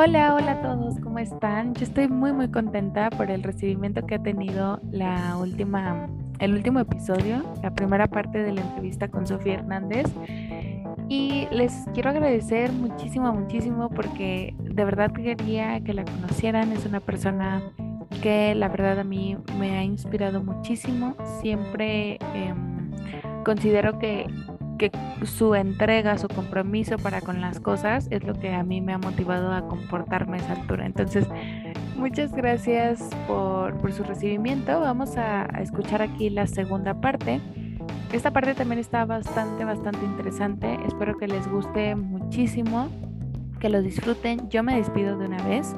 Hola, hola a todos, ¿cómo están? Yo estoy muy muy contenta por el recibimiento que ha tenido la última, el último episodio, la primera parte de la entrevista con Sofía Hernández. Y les quiero agradecer muchísimo, muchísimo porque de verdad quería que la conocieran. Es una persona que la verdad a mí me ha inspirado muchísimo. Siempre em, considero que que su entrega, su compromiso para con las cosas es lo que a mí me ha motivado a comportarme a esa altura. Entonces, muchas gracias por, su recibimiento. Vamos a, escuchar aquí la segunda parte. Esta parte también está bastante, bastante interesante. Espero que les guste muchísimo, que lo disfruten. Yo me despido de una vez.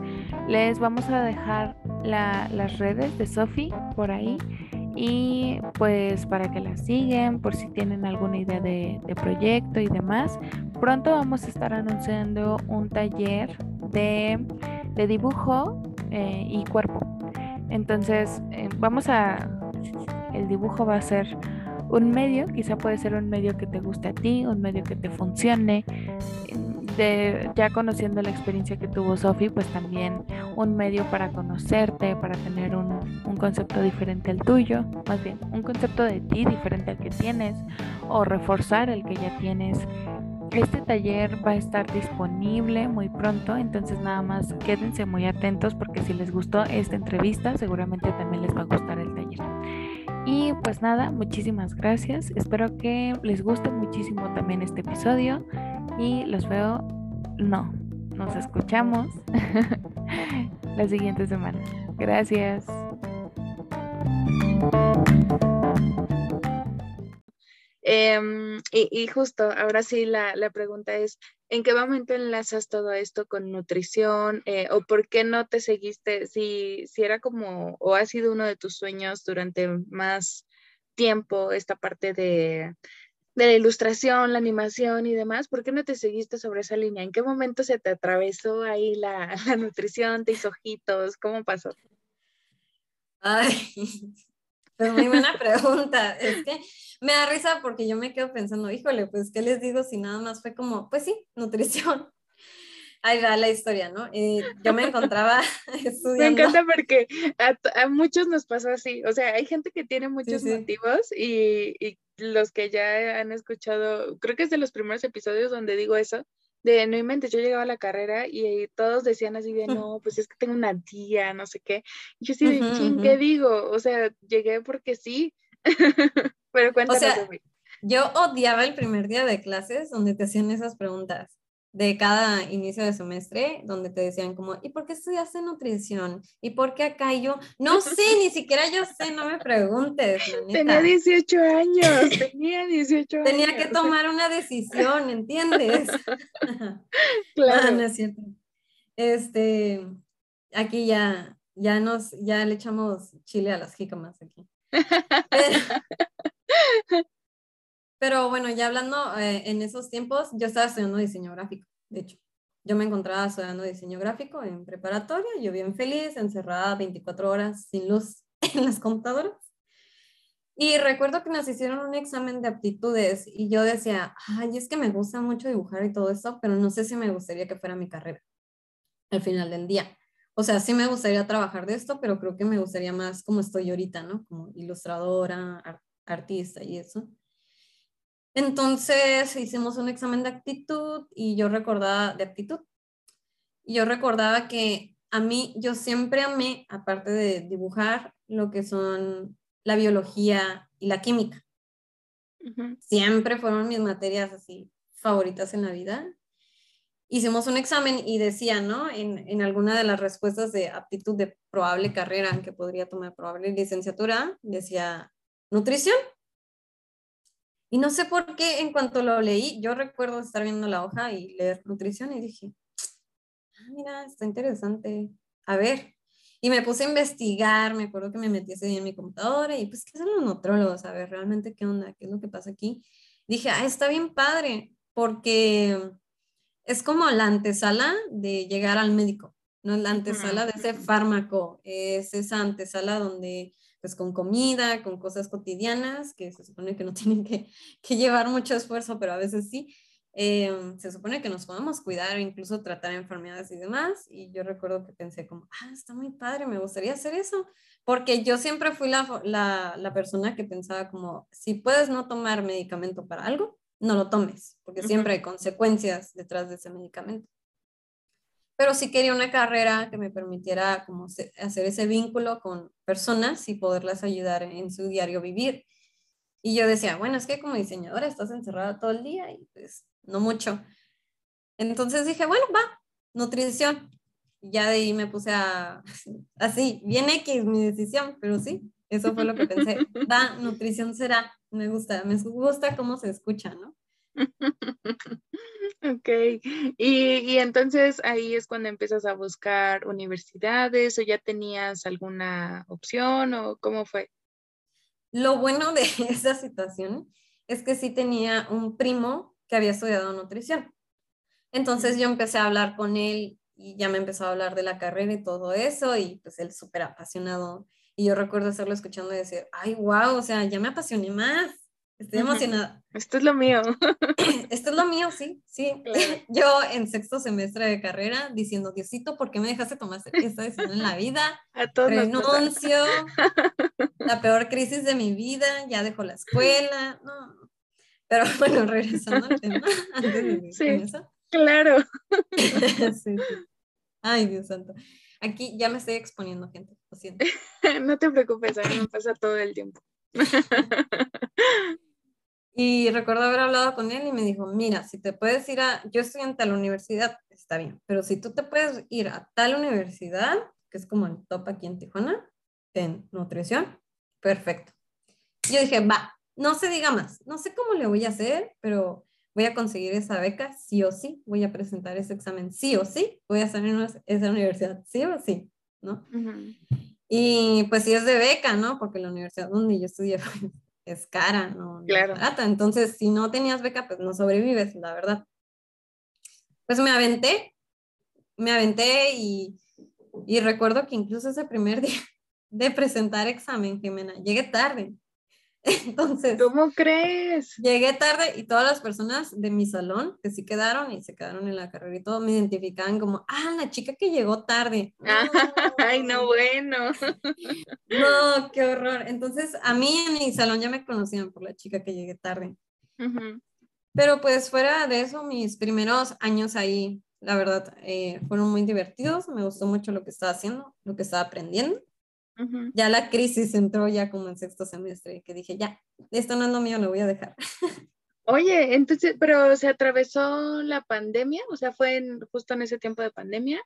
Les vamos a dejar las redes de Sofi por ahí y pues para que la siguen por si tienen alguna idea de, proyecto y demás. Pronto vamos a estar anunciando un taller de, dibujo eh, y cuerpo. Entonces eh, vamos a, el dibujo va a ser un medio, quizá puede ser un medio que te guste a ti, un medio que te funcione, ya conociendo la experiencia que tuvo Sofi, pues también un medio para conocerte, para tener un, un, concepto diferente al tuyo, más bien un concepto de ti diferente al que tienes o reforzar el que ya tienes. Este taller va a estar disponible muy pronto, entonces nada más quédense muy atentos porque si les gustó esta entrevista, seguramente también les va a gustar el taller. Y pues nada, muchísimas gracias. Espero que les guste muchísimo también este episodio y los veo, no, nos escuchamos la siguiente semana. Gracias. Em, y, justo, ahora sí la, pregunta es, ¿en qué momento enlazas todo esto con nutrición? Eh, ¿O por qué no te seguiste? Si, si era como, o ha sido uno de tus sueños durante más tiempo esta parte de, de la ilustración, la animación y demás, ¿por qué no te seguiste sobre esa línea? ¿En qué momento se te atravesó ahí la, nutrición, te hizo ojitos? ¿Cómo pasó? Ay, pues muy buena pregunta. Es que me da risa porque yo me quedo pensando, híjole, pues, ¿qué les digo si nada más fue como, pues sí, nutrición? Ahí va la historia, ¿no? Eh, yo me encontraba estudiando. Me encanta porque a, muchos nos pasa así. O sea, hay gente que tiene muchos motivos y, y, los que ya han escuchado, creo que es de los primeros episodios donde digo eso, de no inventes, yo llegaba a la carrera y todos decían así de no, pues es que tengo una tía, no sé qué. Y yo sí de ching, ¿qué digo? O sea, llegué porque sí. Pero. O sea, yo odiaba el primer día de clases donde te hacían esas preguntas de cada inicio de semestre donde te decían como, ¿y por qué estudiaste nutrición? ¿Y por qué acá? Y yo, no sé, ni siquiera yo sé, no me preguntes. Tenía 18 años, tenía 18 años. Tenía que tomar una decisión, ¿entiendes? claro. no es cierto. Este, aquí ya, ya nos, ya le echamos chile a las jícamas aquí. Pero bueno, ya hablando eh, en esos tiempos, yo estaba estudiando diseño gráfico, de hecho. Yo me encontraba estudiando diseño gráfico en preparatoria, yo bien feliz, encerrada 24 horas sin luz en las computadoras. Y recuerdo que nos hicieron un examen de aptitudes y yo decía, ay, es que me gusta mucho dibujar y todo eso, pero no sé si me gustaría que fuera mi carrera al final del día. O sea, sí me gustaría trabajar de esto, pero creo que me gustaría más como estoy ahorita, ¿no? Como ilustradora, artista y eso. Entonces hicimos un examen de actitud y yo recordaba de actitud. Y yo recordaba que a mí, yo siempre amé, aparte de dibujar, lo que son la biología y la química. Siempre fueron mis materias así favoritas en la vida. Hicimos un examen y decía, ¿no? En, en alguna de las respuestas de aptitud de probable carrera que podría tomar probable licenciatura, decía nutrición. Y no sé por qué en cuanto lo leí, yo recuerdo estar viendo la hoja y leer nutrición y dije, ah, mira, está interesante. A ver. Y me puse a investigar, me acuerdo que me metí ese día en mi computadora y pues, ¿qué son los nutrólogos? A ver, realmente, ¿qué onda? ¿Qué es lo que pasa aquí? Dije, ah, está bien padre, porque es como la antesala de llegar al médico, no es la antesala de ese fármaco, es esa antesala donde pues con comida, con cosas cotidianas, que se supone que no tienen que, llevar mucho esfuerzo, pero a veces sí. Em, se supone que nos podemos cuidar e incluso tratar enfermedades y demás. Y yo recuerdo que pensé como, ah, está muy padre, me gustaría hacer eso. Porque yo siempre fui la, la, la persona que pensaba como, si puedes no tomar medicamento para algo, no lo tomes, porque siempre hay consecuencias detrás de ese medicamento. Pero sí quería una carrera que me permitiera como hacer ese vínculo con personas y poderlas ayudar en su diario vivir. Y yo decía, bueno, es que como diseñadora estás encerrada todo el día y pues no mucho. Entonces dije, bueno, va, nutrición. ya de ahí me puse a, así, bien X mi decisión, pero sí, eso fue lo que pensé. Va, nutrición será, me gusta, me gusta cómo se escucha, ¿no? Ok, y, y, entonces ahí es cuando empiezas a buscar universidades o ya tenías alguna opción o cómo fue? Lo bueno de esa situación es que sí tenía un primo que había estudiado nutrición. Entonces yo empecé a hablar con él y ya me empezó a hablar de la carrera y todo eso y pues él súper apasionado. Y yo recuerdo estarlo escuchando y decir, ay, wow, o sea, ya me apasioné más. Estoy emocionada. Esto es lo mío. Esto es lo mío, sí, sí. Yo en sexto semestre de carrera diciendo, Diosito, ¿por qué me dejaste tomar esta decisión en la vida? A todos Renuncio. La peor crisis de mi vida, ya dejo la escuela. No, pero bueno, regresando al tema, antes de sí, eso. Claro. sí, sí. Ay, Dios santo. Aquí ya me estoy exponiendo, gente, lo siento. no te preocupes, a mí me pasa todo el tiempo. Y recuerdo haber hablado con él y me dijo, mira, si te puedes ir a, yo estoy en tal universidad, está bien, pero si tú te puedes ir a tal universidad, que es como el top aquí en Tijuana, en nutrición, perfecto. Yo dije, va, no se diga más, no sé cómo le voy a hacer, pero voy a conseguir esa beca sí o sí, voy a presentar ese examen sí o sí, voy a estar en esa universidad sí o sí, ¿no? Y pues sí es de beca, ¿no? Porque la universidad donde yo estudié es cara, ¿no? Claro. barata. Entonces, si no tenías beca, pues no sobrevives, la verdad. Pues me aventé, me aventé y, y recuerdo que incluso ese primer día de presentar examen, Jimena, llegué tarde. Entonces, ¿cómo crees? Llegué tarde y todas las personas de mi salón que sí quedaron y se quedaron en la carrera y todo me identificaban como, ah, la chica que llegó tarde. Ay, no, bueno. No, qué horror. Entonces, a mí en mi salón ya me conocían por la chica que llegué tarde. Pero pues fuera de eso, mis primeros años ahí, la verdad, eh, fueron muy divertidos. Me gustó mucho lo que estaba haciendo, lo que estaba aprendiendo. Ya la crisis entró ya como en sexto semestre, que dije, ya, esto no es lo mío, lo voy a dejar. Oye, entonces, pero se atravesó la pandemia, o sea, fue justo en ese tiempo de pandemia,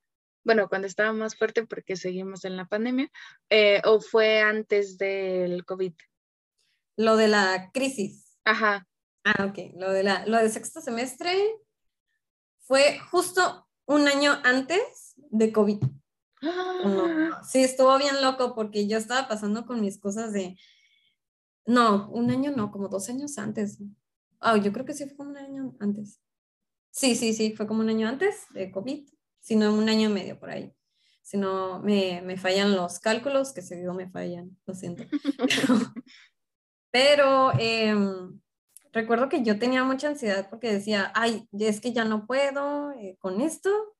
bueno, cuando estaba más fuerte porque seguimos en la pandemia, eh, o fue antes del COVID. Lo de la crisis. Ajá. Ah, ok. Lo de la, lo de sexto semestre fue justo un año antes de COVID. No, sí, estuvo bien loco porque yo estaba pasando con mis cosas de, no, un año no, como dos años antes. Ah, yo creo que sí fue como un año antes. Sí, sí, sí, fue como un año antes de COVID, sino un año y medio por ahí. Si no, me, me fallan los cálculos, que seguido me fallan, lo siento. Pero, em, recuerdo que yo tenía mucha ansiedad porque decía, ay, es que ya no puedo eh, con esto,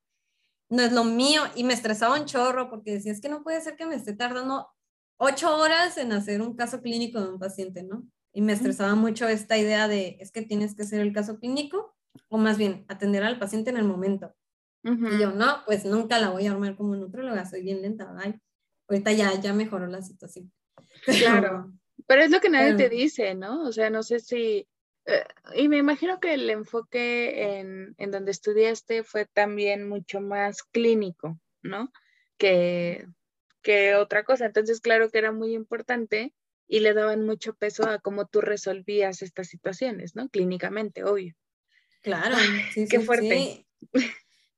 no es lo mío y me estresaba un chorro porque decía, es que no puede ser que me esté tardando ocho horas en hacer un caso clínico de un paciente, ¿no? Y me estresaba mucho esta idea de, es que tienes que hacer el caso clínico o más bien atender al paciente en el momento. Y yo, no, pues nunca la voy a armar como nutróloga, soy bien lenta, ay, ahorita ya, ya mejoró la situación. Claro, pero es lo que nadie te dice, ¿no? O sea, no sé si y me imagino que el enfoque en, en, donde estudiaste fue también mucho más clínico, ¿no? Que, que otra cosa. Entonces, claro que era muy importante y le daban mucho peso a cómo tú resolvías estas situaciones, ¿no? Clínicamente, obvio. Claro, sí, qué fuerte.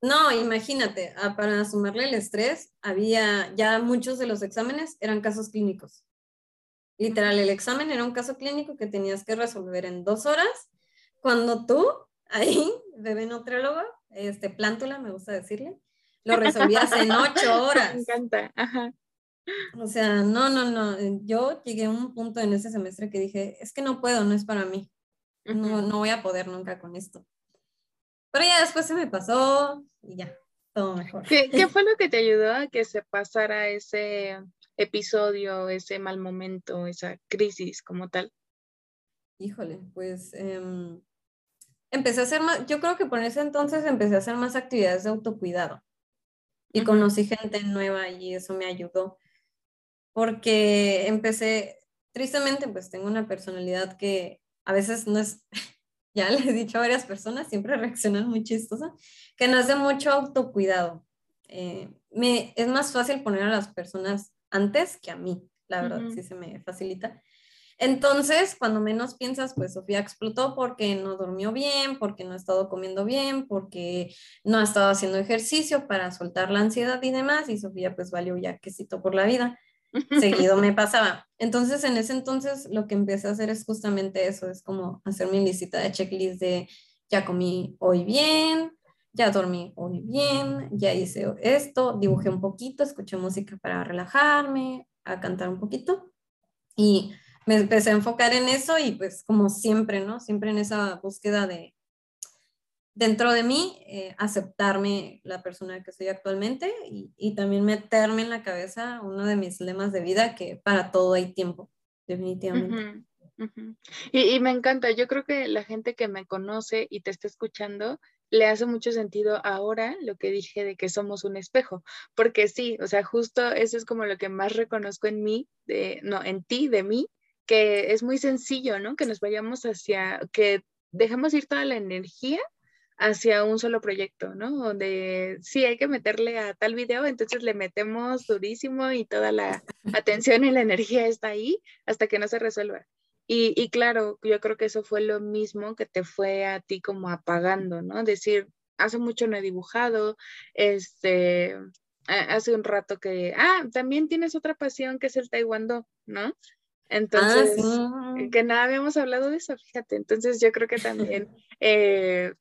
No, imagínate, para sumarle el estrés, había ya muchos de los exámenes eran casos clínicos. Literal, el examen era un caso clínico que tenías que resolver en dos horas, cuando tú, ahí, bebé nutriólogo, este, plántula, me gusta decirle, lo resolvías en ocho horas. Me encanta, ajá. O sea, no, no, no, yo llegué a un punto en ese semestre que dije, es que no puedo, no es para mí, no, no voy a poder nunca con esto. Pero ya después se me pasó y ya, todo mejor. ¿Qué, ¿Qué, fue lo que te ayudó a que se pasara ese episodio, ese mal momento, esa crisis como tal? Híjole, pues eh, empecé a hacer más, yo creo que por ese entonces empecé a hacer más actividades de autocuidado y conocí gente nueva y eso me ayudó porque empecé, tristemente pues tengo una personalidad que a veces no es, ya les he dicho a varias personas, siempre reaccionan muy chistosa, que no es de mucho autocuidado. Eh, me, es más fácil poner a las personas antes que a mí, la verdad, sí se me facilita. Entonces, cuando menos piensas, pues Sofía explotó porque no durmió bien, porque no ha estado comiendo bien, porque no ha estado haciendo ejercicio para soltar la ansiedad y demás, y Sofía pues valió ya quesito por la vida. Seguido me pasaba. Entonces, en ese entonces, lo que empecé a hacer es justamente eso, es como hacer mi lista de checklist de ya comí hoy bien, ya dormí hoy bien, ya hice esto, dibujé un poquito, escuché música para relajarme, a cantar un poquito. Y me empecé a enfocar en eso y pues como siempre, ¿no? Siempre en esa búsqueda de, dentro de mí, eh, aceptarme la persona que soy actualmente y, y, también meterme en la cabeza uno de mis lemas de vida, que para todo hay tiempo, definitivamente. y, y, me encanta, yo creo que la gente que me conoce y te está escuchando, le hace mucho sentido ahora lo que dije de que somos un espejo, porque sí, o sea, justo eso es como lo que más reconozco en mí, de, no, en ti, de mí, que es muy sencillo, ¿no? Que nos vayamos hacia, que dejemos ir toda la energía hacia un solo proyecto, ¿no? Donde sí hay que meterle a tal video, entonces le metemos durísimo y toda la atención y la energía está ahí hasta que no se resuelva. Y, y, claro, yo creo que eso fue lo mismo que te fue a ti como apagando, ¿no? Decir, hace mucho no he dibujado, este, hace un rato que, ah, también tienes otra pasión que es el taekwondo, ¿no? Ah, entonces, que nada habíamos hablado de eso, fíjate. Entonces yo creo que también eh,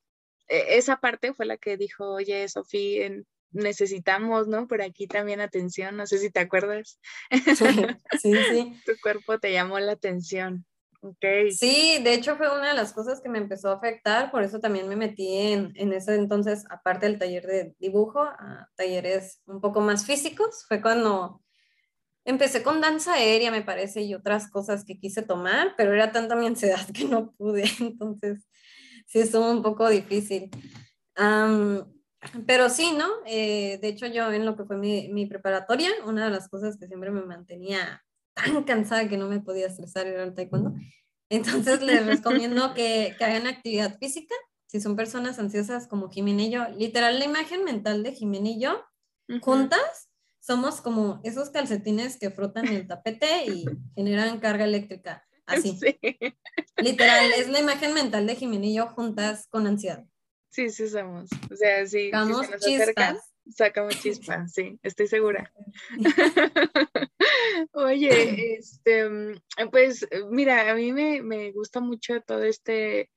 esa parte fue la que dijo, oye, Sofía, necesitamos, ¿no? Por aquí también atención, no sé si te acuerdas. Sí, sí. tu cuerpo te llamó la atención. Okay. Sí, de hecho fue una de las cosas que me empezó a afectar, por eso también me metí en, en ese entonces, aparte del taller de dibujo, a talleres un poco más físicos. Fue cuando Empecé con danza aérea, me parece, y otras cosas que quise tomar, pero era tanta mi ansiedad que no pude, entonces sí estuvo un poco difícil. pero sí, ¿no? Eh, de hecho, yo en lo que fue mi, mi, preparatoria, una de las cosas que siempre me mantenía tan cansada que no me podía estresar era el taekwondo. Entonces les recomiendo que, que hagan actividad física. Si son personas ansiosas como Jimena y yo, literal la imagen mental de Jimena y yo, juntas, somos como esos calcetines que frotan el tapete y generan carga eléctrica. Así. Literal, es la imagen mental de Jimena y yo juntas con ansiedad. Sí, sí somos. O sea, sí. Sacamos chispas. sacamos chispas, sí, estoy segura. Oye, este, pues mira, a mí me, me gusta mucho todo este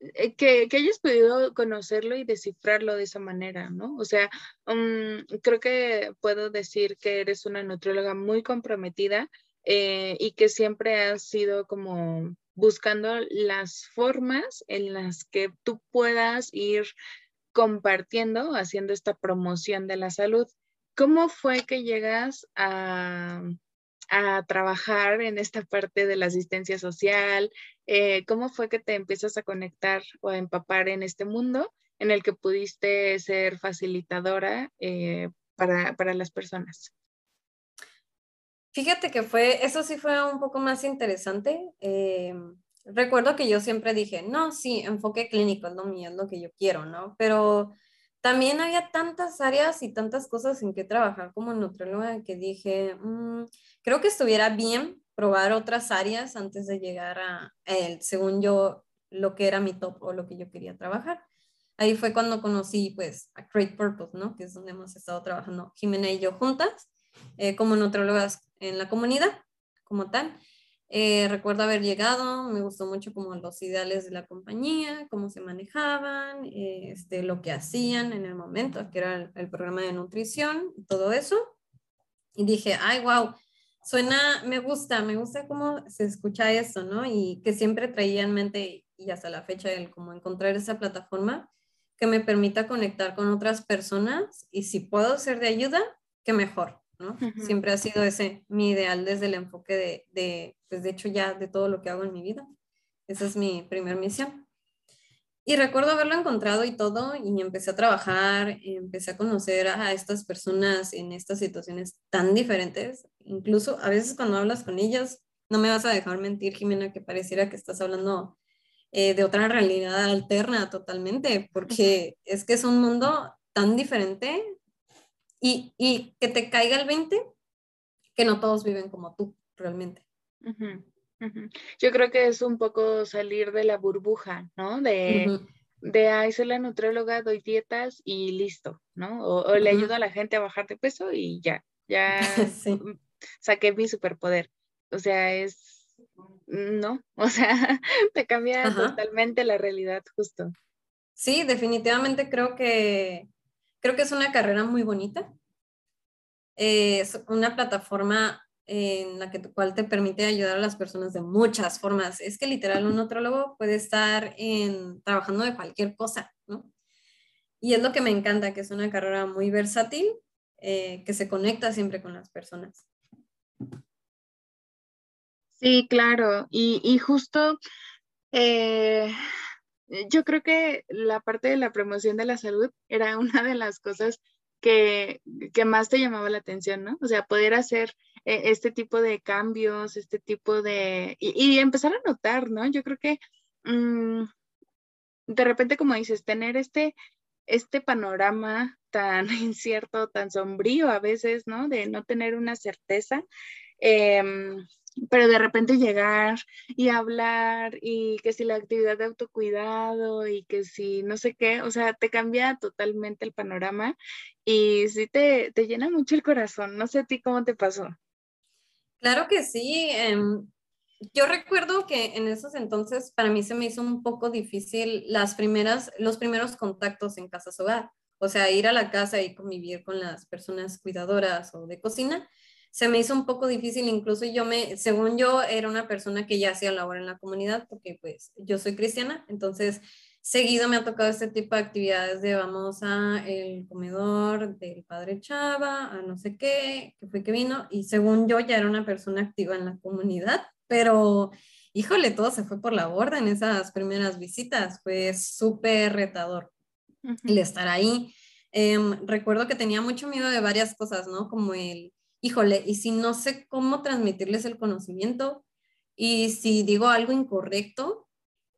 eh, que, que, hayas podido conocerlo y descifrarlo de esa manera, ¿no? O sea, um, creo que puedo decir que eres una nutrióloga muy comprometida eh, y que siempre has sido como buscando las formas en las que tú puedas ir compartiendo, haciendo esta promoción de la salud. ¿Cómo fue que llegas a, trabajar en esta parte de la asistencia social? Eh, ¿Cómo fue que te empiezas a conectar o a empapar en este mundo en el que pudiste ser facilitadora eh, para, para, las personas? Fíjate que fue, eso sí fue un poco más interesante. Eh, recuerdo que yo siempre dije, no, sí, enfoque clínico es lo mío, es lo que yo quiero, ¿no? Pero también había tantas áreas y tantas cosas en que trabajar como nutrióloga que dije, mm, creo que estuviera bien probar otras áreas antes de llegar a, el, según yo, lo que era mi top o lo que yo quería trabajar. Ahí fue cuando conocí, pues, a Create Purpose, ¿no? Que es donde hemos estado trabajando Jimena y yo juntas, eh, como nutriólogas en la comunidad, como tal. Eh, recuerdo haber llegado, me gustó mucho como los ideales de la compañía, cómo se manejaban, este, lo que hacían en el momento, que era el, programa de nutrición, todo eso. Y dije, ay, wow, suena, me gusta, me gusta cómo se escucha eso, ¿no? Y que siempre traía en mente y hasta la fecha el como encontrar esa plataforma que me permita conectar con otras personas y si puedo ser de ayuda, que mejor, ¿no? Siempre ha sido ese mi ideal desde el enfoque de, de, pues de hecho ya de todo lo que hago en mi vida. Esa es mi primer misión. Y recuerdo haberlo encontrado y todo, y empecé a trabajar, empecé a conocer a estas personas en estas situaciones tan diferentes. Incluso a veces cuando hablas con ellos, no me vas a dejar mentir, Jimena, que pareciera que estás hablando eh, de otra realidad alterna totalmente, porque es que es un mundo tan diferente y, y, que te caiga el 20, que no todos viven como tú realmente. Yo creo que es un poco salir de la burbuja, ¿no? De, de ahí soy la nutrióloga, doy dietas y listo, ¿no? O, le ayudo a la gente a bajar de peso y ya, ya saqué mi superpoder. O sea, es no, o sea, te cambia totalmente la realidad justo. Sí, definitivamente creo que creo que es una carrera muy bonita. es una plataforma en la que cual te permite ayudar a las personas de muchas formas. Es que literal un nutrólogo puede estar en, trabajando de cualquier cosa, ¿no? Y es lo que me encanta, que es una carrera muy versátil, eh, que se conecta siempre con las personas. Sí, claro. Y, justo eh, yo creo que la parte de la promoción de la salud era una de las cosas que, más te llamaba la atención, ¿no? O sea, poder hacer eh, este tipo de cambios, este tipo de... Y, empezar a notar, ¿no? Yo creo que mm, de repente, como dices, tener este, este panorama tan incierto, tan sombrío a veces, ¿no? De no tener una certeza. Em, pero de repente llegar y hablar y que si la actividad de autocuidado y que si no sé qué, o sea, te cambia totalmente el panorama y sí te, te llena mucho el corazón. No sé a ti cómo te pasó. Claro que sí. Em, yo recuerdo que en esos entonces para mí se me hizo un poco difícil las primeras, los primeros contactos en Casa Hogar. O sea, ir a la casa y convivir con las personas cuidadoras o de cocina se me hizo un poco difícil, incluso yo me, según yo, era una persona que ya hacía labor en la comunidad, porque pues yo soy cristiana, entonces seguido me ha tocado este tipo de actividades de vamos a el comedor del padre Chava, a no sé qué, que fue que vino, y según yo ya era una persona activa en la comunidad, pero híjole, todo se fue por la borda en esas primeras visitas, fue súper retador el estar ahí. Em, recuerdo que tenía mucho miedo de varias cosas, ¿no? Como el híjole, y si no sé cómo transmitirles el conocimiento, y si digo algo incorrecto,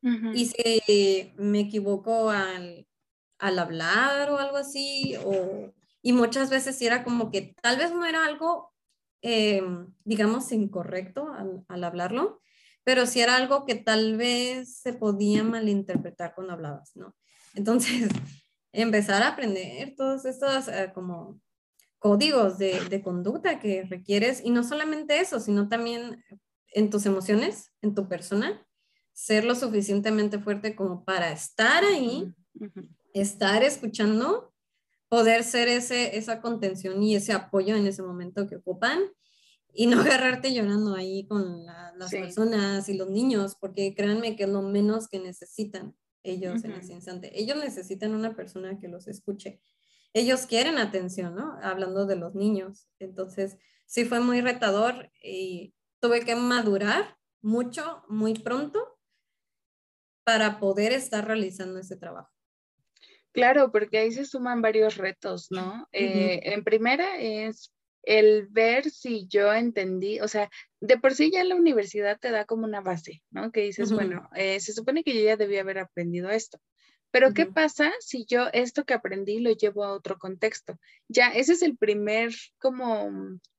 y si me equivoco al, hablar o algo así, o, y muchas veces era como que tal vez no era algo, em, digamos, incorrecto al, al, hablarlo, pero si era algo que tal vez se podía malinterpretar cuando hablabas, ¿no? Entonces, empezar a aprender todas estas uh, como códigos de, conducta que requieres y no solamente eso, sino también en tus emociones, en tu persona, ser lo suficientemente fuerte como para estar ahí, estar escuchando, poder ser ese, esa contención y ese apoyo en ese momento que ocupan y no agarrarte llorando ahí con las personas y los niños, porque créanme que es lo menos que necesitan ellos en ese instante. Ellos necesitan una persona que los escuche ellos quieren atención, ¿no? Hablando de los niños. Entonces, sí fue muy retador y tuve que madurar mucho, muy pronto para poder estar realizando ese trabajo. Claro, porque ahí se suman varios retos, ¿no? Eh, en primera es el ver si yo entendí, o sea, de por sí ya la universidad te da como una base, ¿no? Que dices, bueno, eh, se supone que yo ya debía haber aprendido esto. Pero ¿qué pasa si yo esto que aprendí lo llevo a otro contexto? Ya, ese es el primer como,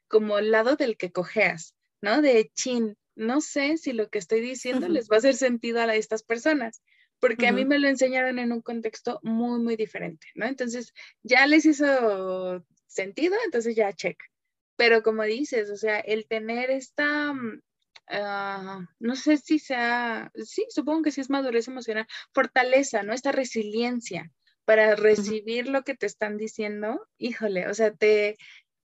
como lado del que cojeas, ¿no? De chin, no sé si lo que estoy diciendo les va a hacer sentido a estas personas, porque a mí me lo enseñaron en un contexto muy, muy diferente, ¿no? Entonces, ya les hizo sentido, entonces ya check. Pero como dices, o sea, el tener esta Ah, no sé si sea, sí, supongo que sí es madurez emocional, fortaleza, ¿no? Esta resiliencia para recibir lo que te están diciendo, híjole, o sea, te,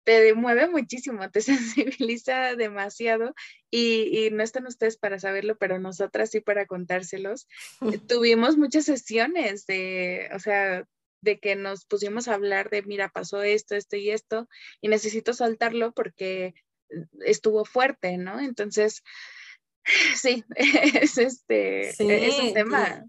te mueve muchísimo, te sensibiliza demasiado y, y, no están ustedes para saberlo, pero nosotras sí para contárselos. Tuvimos muchas sesiones de, o sea, de que nos pusimos a hablar de, mira, pasó esto, esto y esto, y necesito saltarlo porque estuvo fuerte, ¿no? Entonces, sí, es, este, es un tema.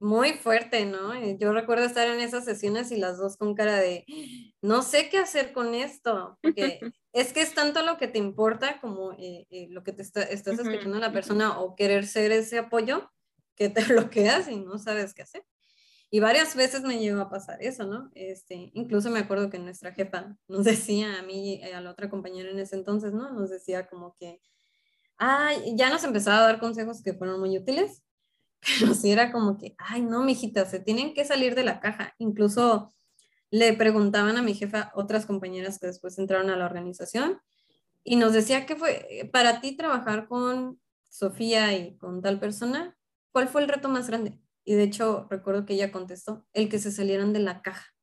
Muy fuerte, ¿no? Yo recuerdo estar en esas sesiones y las dos con cara de, no sé qué hacer con esto, porque es que es tanto lo que te importa como eh, eh, lo que te está, estás escuchando la persona o querer ser ese apoyo que te bloqueas y no sabes qué hacer. Y varias veces me llegó a pasar eso, ¿no? Este, incluso me acuerdo que nuestra jefa nos decía a mí y a la otra compañera en ese entonces, ¿no? Nos decía como que, ay, ya nos empezaba a dar consejos que fueron muy útiles, pero sí era como que, ay, no, mijita, se tienen que salir de la caja. Incluso le preguntaban a mi jefa otras compañeras que después entraron a la organización y nos decía que fue para ti trabajar con Sofía y con tal persona, ¿cuál fue el reto más grande? Y de hecho, recuerdo que ella contestó, el que se salieran de la caja.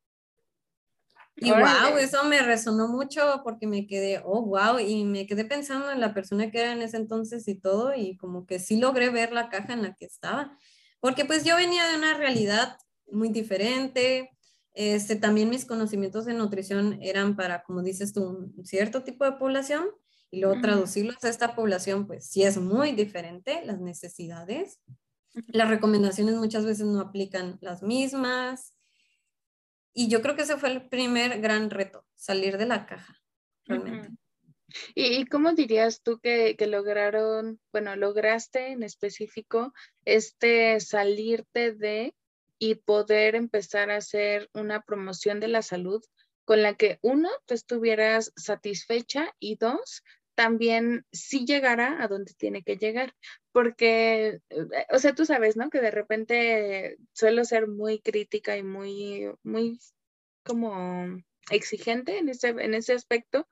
Y wow, eso me resonó mucho porque me quedé, oh, wow, y me quedé pensando en la persona que era en ese entonces y todo, y como que sí logré ver la caja en la que estaba, porque pues yo venía de una realidad muy diferente, este, también mis conocimientos de nutrición eran para, como dices tú, un cierto tipo de población, y luego traducirlos a esta población, pues sí es muy diferente, las necesidades, las recomendaciones muchas veces no aplican las mismas. Y yo creo que ese fue el primer gran reto, salir de la caja, realmente. ¿Y, cómo dirías tú que, lograron, bueno, lograste en específico este salirte de y poder empezar a hacer una promoción de la salud con la que uno, te estuvieras satisfecha y dos, también sí llegará a donde tiene que llegar, porque, eh, o sea, tú sabes, ¿no? Que de repente suelo ser muy crítica y muy, muy como exigente en ese, en ese aspecto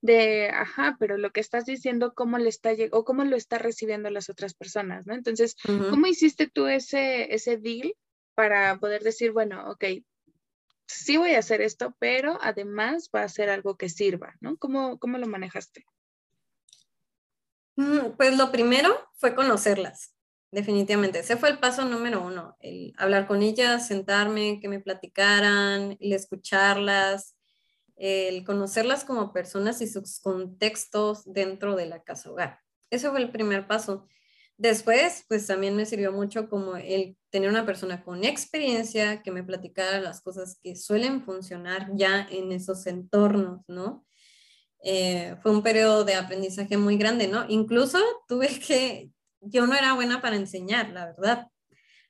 de, ajá, pero lo que estás diciendo, ¿cómo le está o cómo lo está recibiendo las otras personas, ¿no? Entonces, ¿cómo hiciste tú ese, ese deal para poder decir, bueno, ok, sí voy a hacer esto, pero además va a ser algo que sirva, ¿no? ¿Cómo, cómo lo manejaste? Mm, pues lo primero fue conocerlas, definitivamente. Ese fue el paso número uno, el hablar con ellas, sentarme, que me platicaran, el escucharlas, el conocerlas como personas y sus contextos dentro de la casa hogar. Ese fue el primer paso. Después, pues también me sirvió mucho como el tener una persona con experiencia que me platicara las cosas que suelen funcionar ya en esos entornos, ¿no? Eh, fue un periodo de aprendizaje muy grande, ¿no? Incluso tuve que, yo no era buena para enseñar, la verdad.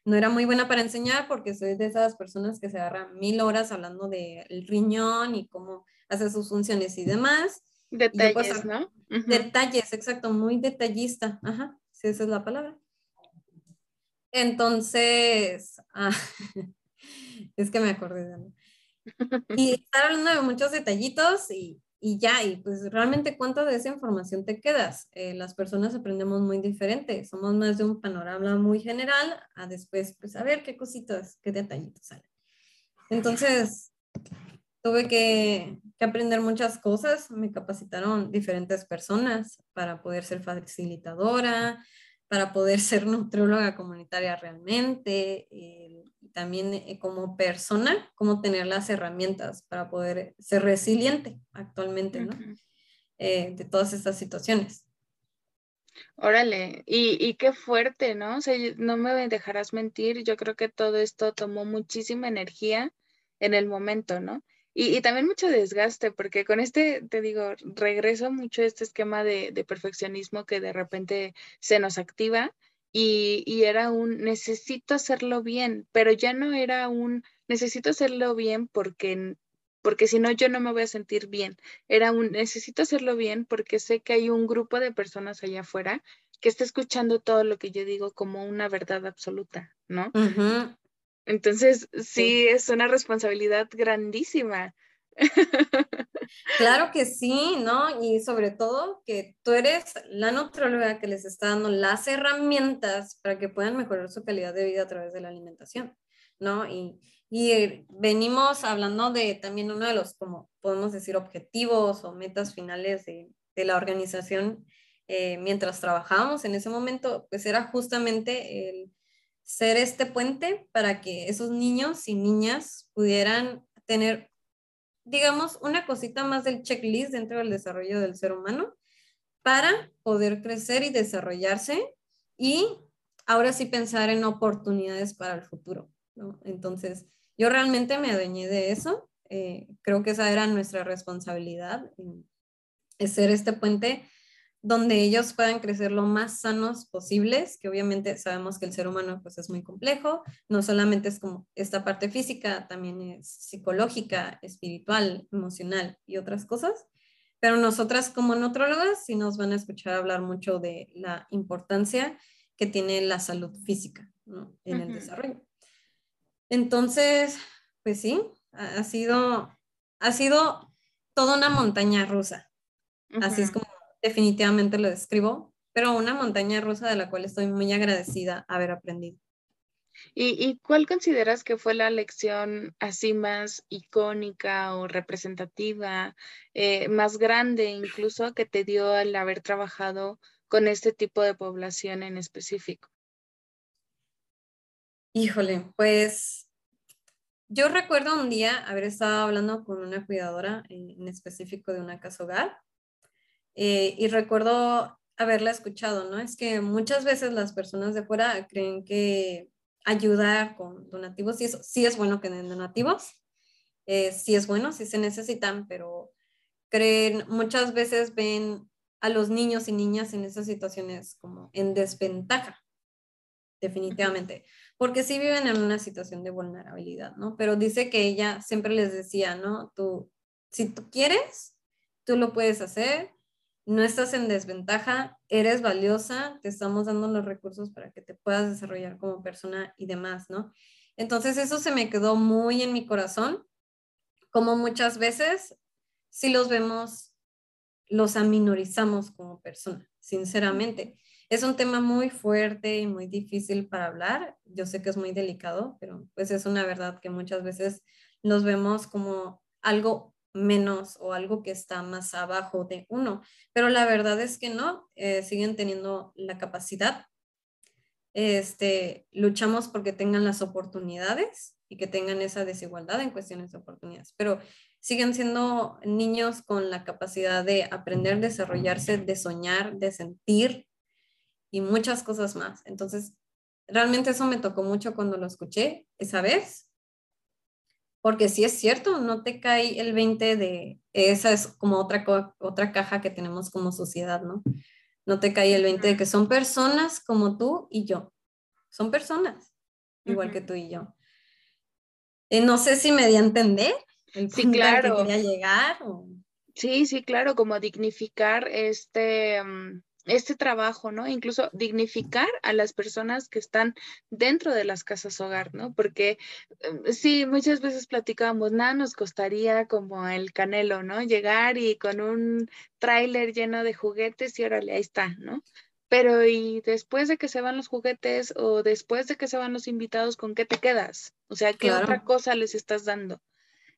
No era muy buena para enseñar porque soy de esas personas que se agarran mil horas hablando del riñón y cómo hace sus funciones y demás. Detalles, ¿no? Detalles, exacto, muy detallista. Ajá, sí, esa es la palabra. Entonces, ah, es que me acordé de algo. Y estar hablando de muchos detallitos y, y ya, y pues realmente cuánto de esa información te quedas. Eh, las personas aprendemos muy diferente, somos más de un panorama muy general a después, pues a ver qué cositas, qué detallitos salen. Entonces, tuve que, que, aprender muchas cosas, me capacitaron diferentes personas para poder ser facilitadora, para poder ser nutrióloga comunitaria realmente. Eh, también eh, como persona, cómo tener las herramientas para poder ser resiliente actualmente, ¿no? Eh, de todas estas situaciones. Órale, y, y, qué fuerte, ¿no? O sea, no me dejarás mentir, yo creo que todo esto tomó muchísima energía en el momento, ¿no? Y, también mucho desgaste, porque con este, te digo, regreso mucho a este esquema de, perfeccionismo que de repente se nos activa y, era un necesito hacerlo bien, pero ya no era un necesito hacerlo bien porque, porque si no yo no me voy a sentir bien. Era un necesito hacerlo bien porque sé que hay un grupo de personas allá afuera que está escuchando todo lo que yo digo como una verdad absoluta, ¿no? Entonces, sí, es una responsabilidad grandísima. Claro que sí, ¿no? Y sobre todo que tú eres la nutrióloga que les está dando las herramientas para que puedan mejorar su calidad de vida a través de la alimentación, ¿no? Y, Y venimos hablando de también uno de los, como podemos decir, objetivos o metas finales de, de la organización eh, mientras trabajábamos en ese momento, pues era justamente el ser este puente para que esos niños y niñas pudieran tener, digamos, una cosita más del checklist dentro del desarrollo del ser humano para poder crecer y desarrollarse y ahora sí pensar en oportunidades para el futuro. Entonces, yo realmente me adueñé de eso. Eh, creo que esa era nuestra responsabilidad, es ser este puente donde ellos puedan crecer lo más sanos posibles, que obviamente sabemos que el ser humano pues es muy complejo, no solamente es como esta parte física, también es psicológica, espiritual, emocional y otras cosas, pero nosotras como nutrólogas sí nos van a escuchar hablar mucho de la importancia que tiene la salud física en el desarrollo. Entonces, pues sí, ha sido, ha sido toda una montaña rusa. Así es como definitivamente lo describo, pero una montaña rusa de la cual estoy muy agradecida haber aprendido. ¿Y, cuál consideras que fue la lección así más icónica o representativa, eh, más grande incluso que te dio al haber trabajado con este tipo de población en específico? Híjole, pues yo recuerdo un día haber estado hablando con una cuidadora en específico de una casa hogar eh, y recuerdo haberla escuchado, ¿no? Es que muchas veces las personas de fuera creen que ayudar con donativos, sí es, sí es bueno que den donativos, eh, sí es bueno, sí se necesitan, pero creen, muchas veces ven a los niños y niñas en esas situaciones como en desventaja, definitivamente, porque sí viven en una situación de vulnerabilidad, ¿no? Pero dice que ella siempre les decía, ¿no? Tú, si tú quieres, tú lo puedes hacer, no estás en desventaja, eres valiosa, te estamos dando los recursos para que te puedas desarrollar como persona y demás, ¿no? Entonces eso se me quedó muy en mi corazón, como muchas veces, si los vemos, los aminorizamos como persona, sinceramente. Es un tema muy fuerte y muy difícil para hablar. Yo sé que es muy delicado, pero pues es una verdad que muchas veces los vemos como algo menos o algo que está más abajo de uno. Pero la verdad es que no, eh, siguen teniendo la capacidad. Este, luchamos porque tengan las oportunidades y que tengan esa desigualdad en cuestiones de oportunidades, pero siguen siendo niños con la capacidad de aprender, desarrollarse, de soñar, de sentir y muchas cosas más. Entonces, realmente eso me tocó mucho cuando lo escuché esa vez porque si es cierto, no te cae el 20 de, esa es como otra, otra caja que tenemos como sociedad, ¿no? No te cae el 20 de que son personas como tú y yo. Son personas, igual que tú y yo. Eh, no sé si me di a entender el sí, claro. que quería llegar. Sí, sí, claro, como dignificar este, mm, este trabajo, ¿no? Incluso dignificar a las personas que están dentro de las casas hogar, ¿no? Porque em, sí, muchas veces platicábamos, nada nos costaría como el canelo, ¿no? Llegar y con un tráiler lleno de juguetes y órale, ahí está, ¿no? Pero y después de que se van los juguetes o después de que se van los invitados, ¿con qué te quedas? O sea, ¿qué otra cosa les estás dando?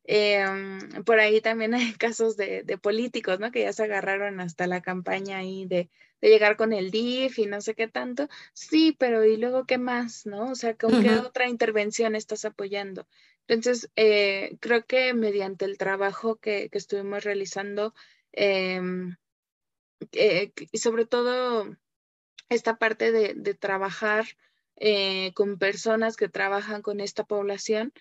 Em, por ahí también hay casos de, de, políticos, ¿no? Que ya se agarraron hasta la campaña ahí de, de, llegar con el DIF y no sé qué tanto. Sí, pero ¿y luego qué más, no? O sea, ¿con qué otra intervención estás apoyando? Entonces, eh, creo que mediante el trabajo que, que estuvimos realizando, eh, y sobre todo esta parte de, de trabajar eh, con personas que trabajan con esta población,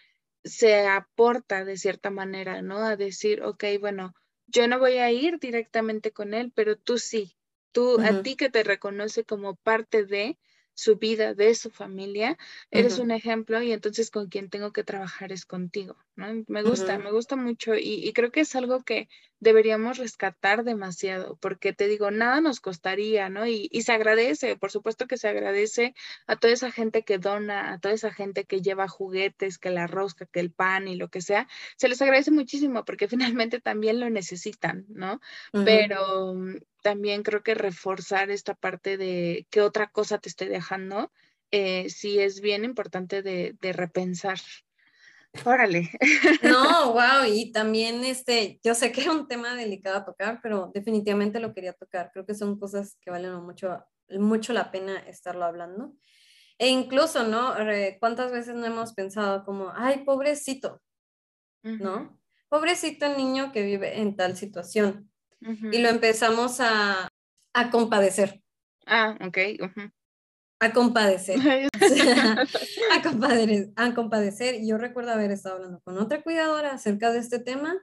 se aporta de cierta manera, ¿no? A decir, ok, bueno, yo no voy a ir directamente con él, pero tú sí, tú, a ti que te reconoce como parte de, su vida, de su familia, eres un ejemplo y entonces con quien tengo que trabajar es contigo, ¿no? Me gusta, me gusta mucho y, creo que es algo que deberíamos rescatar demasiado, porque te digo, nada nos costaría, ¿no? Y, y, se agradece, por supuesto que se agradece a toda esa gente que dona, a toda esa gente que lleva juguetes, que la rosca, que el pan y lo que sea, se les agradece muchísimo porque finalmente también lo necesitan, ¿no? Pero también creo que reforzar esta parte de qué otra cosa te estoy dejando, eh, sí es bien importante de, repensar. Órale. No, wow, y también este, yo sé que es un tema delicado a tocar, pero definitivamente lo quería tocar. Creo que son cosas que valen mucho, mucho la pena estarlo hablando. E incluso, ¿no? ¿Cuántas veces no hemos pensado como, ay, pobrecito, ¿no? Pobrecito el niño que vive en tal situación. Y lo empezamos a, a compadecer. Ah, ok. A compadecer. a, compadecer. A compadecer. Yo recuerdo haber estado hablando con otra cuidadora acerca de este tema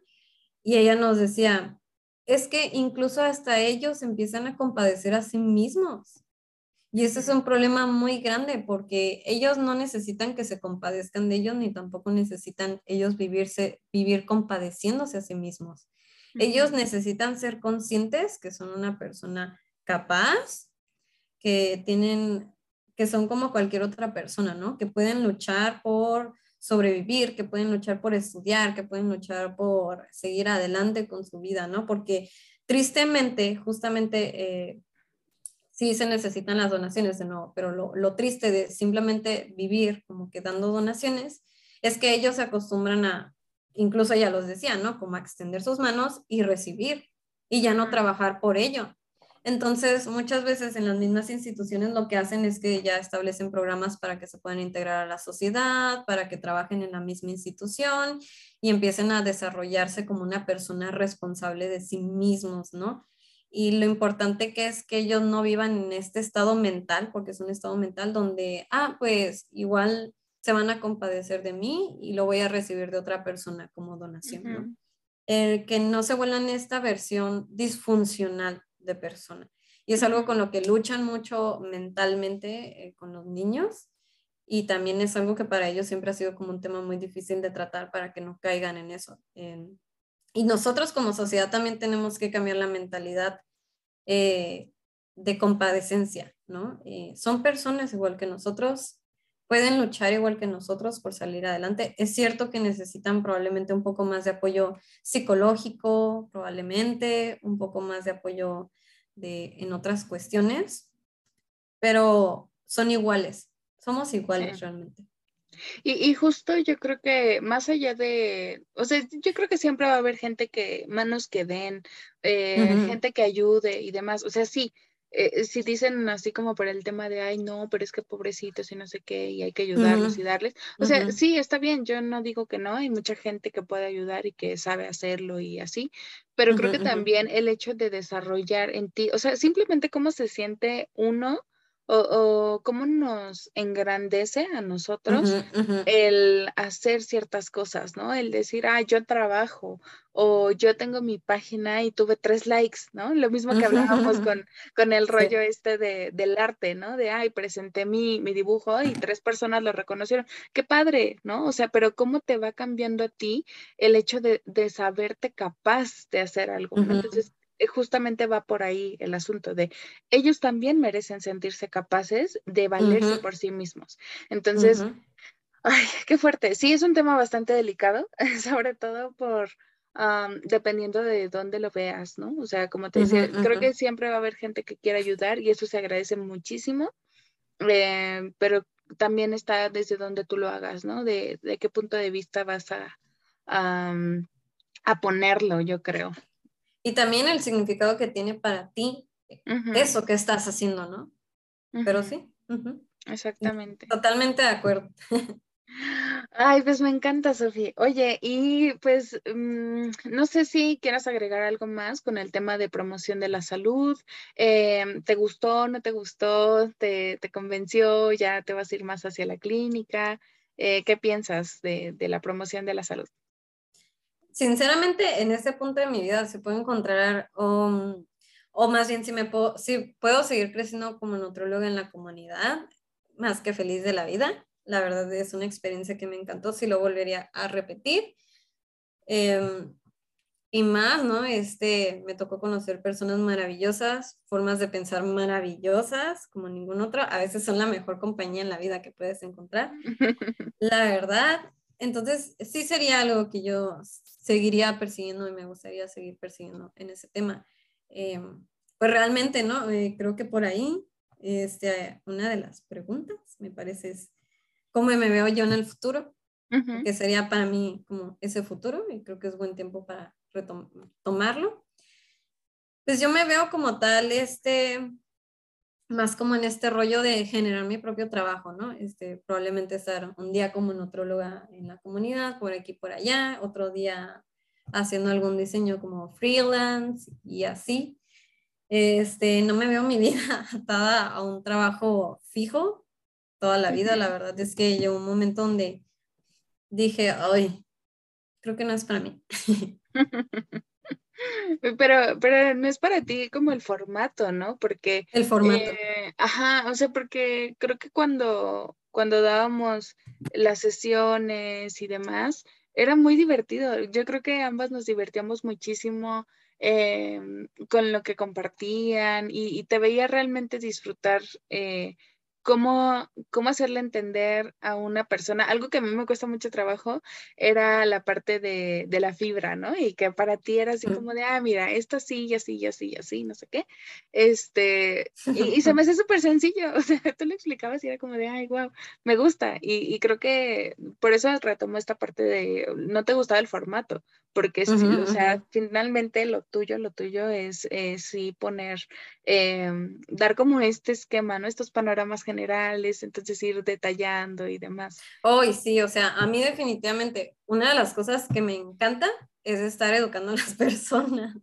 y ella nos decía, es que incluso hasta ellos empiezan a compadecer a sí mismos. Y ese es un problema muy grande porque ellos no necesitan que se compadezcan de ellos ni tampoco necesitan ellos vivirse, vivir compadeciéndose a sí mismos. Ellos necesitan ser conscientes que son una persona capaz, que tienen, que son como cualquier otra persona, ¿no? Que pueden luchar por sobrevivir, que pueden luchar por estudiar, que pueden luchar por seguir adelante con su vida, ¿no? Porque tristemente, justamente, eh, sí se necesitan las donaciones de nuevo, pero lo, lo, triste de simplemente vivir como que dando donaciones es que ellos se acostumbran a, incluso ya los decía, ¿no? Como extender sus manos y recibir y ya no trabajar por ello. Entonces, muchas veces en las mismas instituciones lo que hacen es que ya establecen programas para que se puedan integrar a la sociedad, para que trabajen en la misma institución y empiecen a desarrollarse como una persona responsable de sí mismos, ¿no? Y lo importante que es que ellos no vivan en este estado mental, porque es un estado mental donde, ah, pues igual se van a compadecer de mí y lo voy a recibir de otra persona como donación, ¿no? El que no se vuelvan esta versión disfuncional de persona. Y es algo con lo que luchan mucho mentalmente eh, con los niños y también es algo que para ellos siempre ha sido como un tema muy difícil de tratar para que no caigan en eso. y nosotros como sociedad también tenemos que cambiar la mentalidad eh, de compadecencia, ¿no? Eh, son personas igual que nosotros, pueden luchar igual que nosotros por salir adelante. Es cierto que necesitan probablemente un poco más de apoyo psicológico, probablemente un poco más de apoyo de, en otras cuestiones, pero son iguales, somos iguales realmente. Y, justo yo creo que más allá de, o sea, yo creo que siempre va a haber gente que, manos que den, eh, gente que ayude y demás. O sea, sí, eh, si dicen así como por el tema de, ay, no, pero es que pobrecitos y no sé qué, y hay que ayudarlos y darles. O sea, sí, está bien, yo no digo que no, hay mucha gente que puede ayudar y que sabe hacerlo y así, pero creo que también el hecho de desarrollar en ti, o sea, simplemente cómo se siente uno o, cómo nos engrandece a nosotros el hacer ciertas cosas, ¿no? El decir, ah, yo trabajo o yo tengo mi página y tuve tres likes, ¿no? Lo mismo que hablábamos con, con el rollo este de, del arte, ¿no? De, ay, presenté mi, mi, dibujo y tres personas lo reconocieron. Qué padre, ¿no? O sea, pero ¿cómo te va cambiando a ti el hecho de, de saberte capaz de hacer algo? Entonces, justamente va por ahí el asunto de ellos también merecen sentirse capaces de valerse por sí mismos. Entonces, ay, qué fuerte. Sí, es un tema bastante delicado, sobre todo por dependiendo de dónde lo veas, ¿no? O sea, como te decía, creo que siempre va a haber gente que quiera ayudar y eso se agradece muchísimo, eh, pero también está desde donde tú lo hagas, ¿no? De, de qué punto de vista vas a, a ponerlo, yo creo y también el significado que tiene para ti eso que estás haciendo, ¿no? Pero sí. Exactamente. Totalmente de acuerdo. Ay, pues me encanta, Sofía. Oye, y pues mm, no sé si quieras agregar algo más con el tema de promoción de la salud. Em, ¿Te gustó, no te gustó? ¿Te, te, convenció? ¿Ya te vas a ir más hacia la clínica? Eh, ¿Qué piensas de, de la promoción de la salud? Sinceramente, en este punto de mi vida se puede encontrar, um, o más bien si, me puedo, si puedo seguir creciendo como nutróloga en la comunidad, más que feliz de la vida. La verdad es una experiencia que me encantó, si lo volvería a repetir. Em, y más, ¿no? Este, me tocó conocer personas maravillosas, formas de pensar maravillosas, como ningún otro. A veces son la mejor compañía en la vida que puedes encontrar. La verdad, entonces sí sería algo que yo seguiría persiguiendo y me gustaría seguir persiguiendo en ese tema. Eh, pues realmente, ¿no? Eh, creo que por ahí, este, una de las preguntas, me parece, es cómo me veo yo en el futuro. que sería para mí como ese futuro y creo que es buen tiempo para retomarlo. Pues yo me veo como tal, este, más como en este rollo de generar mi propio trabajo, ¿no? Este, probablemente estar un día como nutróloga en la comunidad, por aquí, por allá, otro día haciendo algún diseño como freelance y así. Este, no me veo mi vida atada a un trabajo fijo toda la vida. La verdad es que llegó un momento donde dije, ay, creo que no es para mí. Pero, pero no es para ti como el formato, ¿no? Porque... El formato. Eh, ajá, o sea, porque creo que cuando, cuando dábamos las sesiones y demás, era muy divertido. Yo creo que ambas nos divertíamos muchísimo em, con lo que compartían y, te veía realmente disfrutar eh, cómo, cómo hacerle entender a una persona. Algo que a mí me cuesta mucho trabajo era la parte de, de la fibra, ¿no? Y que para ti era así como de, ah, mira, esto sí, y así, y así, y así, no sé qué. Este, y, se me hace súper sencillo. O sea, tú lo explicabas y era como de, ay, wow, me gusta. Y, y creo que por eso retomo esta parte de, no te gustaba el formato, porque sí, o sea, finalmente lo tuyo, lo tuyo es, sí poner, em, dar como este esquema, ¿no? Estos panoramas generales, entonces ir detallando y demás. Hoy sí, o sea, a mí definitivamente una de las cosas que me encanta es estar educando a las personas,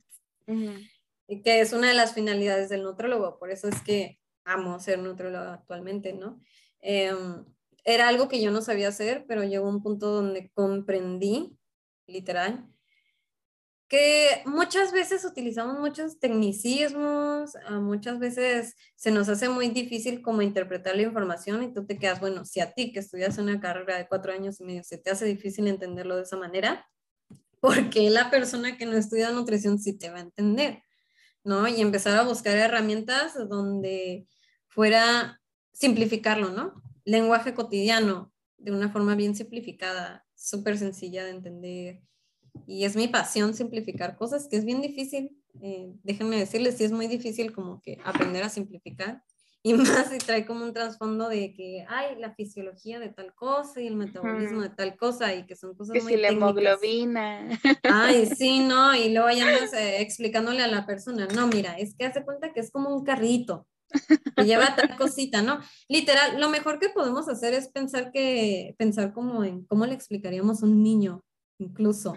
y que es una de las finalidades del nutrólogo, por eso es que amo ser nutrólogo actualmente, ¿no? Em, era algo que yo no sabía hacer, pero llegó un punto donde comprendí, literal, que muchas veces utilizamos muchos tecnicismos, ah, muchas veces se nos hace muy difícil como interpretar la información y tú te quedas, bueno, si a ti que estudias una carrera de cuatro años y medio se te hace difícil entenderlo de esa manera, ¿por qué la persona que no estudia nutrición sí te va a entender? ¿No? Y empezar a buscar herramientas donde fuera simplificarlo, ¿no? Lenguaje cotidiano, de una forma bien simplificada, súper sencilla de entender y es mi pasión simplificar cosas, que es bien difícil. Eh, déjenme decirles, sí es muy difícil como que aprender a simplificar. Y más si trae como un trasfondo de que hay la fisiología de tal cosa y el metabolismo de tal cosa y que son cosas que muy si la hemoglobina. Ay, sí, no, y luego ya más eh, explicándole a la persona, no, mira, es que hace cuenta que es como un carrito que lleva tal cosita, ¿no? Literal, lo mejor que podemos hacer es pensar que, pensar como en cómo le explicaríamos a un niño incluso.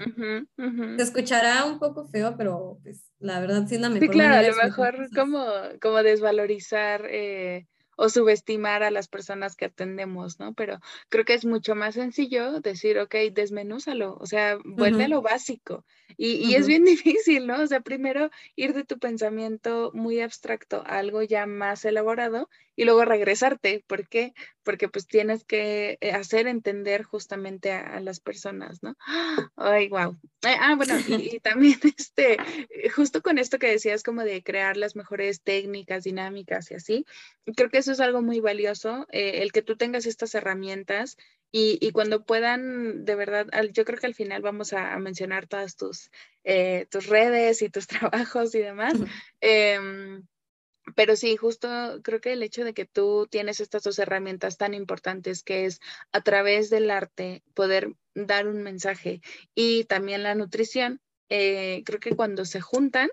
Se escuchará un poco feo, pero pues la verdad sí es la mejor. Sí, claro, a lo mejor como, como desvalorizar eh, o subestimar a las personas que atendemos, ¿no? Pero creo que es mucho más sencillo decir, ok, desmenúzalo, o sea, vuelve a lo básico. Y, y es bien difícil, ¿no? O sea, primero ir de tu pensamiento muy abstracto a algo ya más elaborado y luego regresarte. ¿Por qué? Porque pues tienes que eh, hacer entender justamente a, las personas, ¿no? Ay, wow. Eh, ah, bueno, y, también este, justo con esto que decías como de crear las mejores técnicas, dinámicas y así, creo que eso es algo muy valioso, eh, el que tú tengas estas herramientas y, cuando puedan, de verdad, yo creo que al final vamos a, mencionar todas tus, tus redes y tus trabajos y demás. Pero sí, justo creo que el hecho de que tú tienes estas dos herramientas tan importantes, que es a través del arte poder dar un mensaje y también la nutrición, eh, creo que cuando se juntan,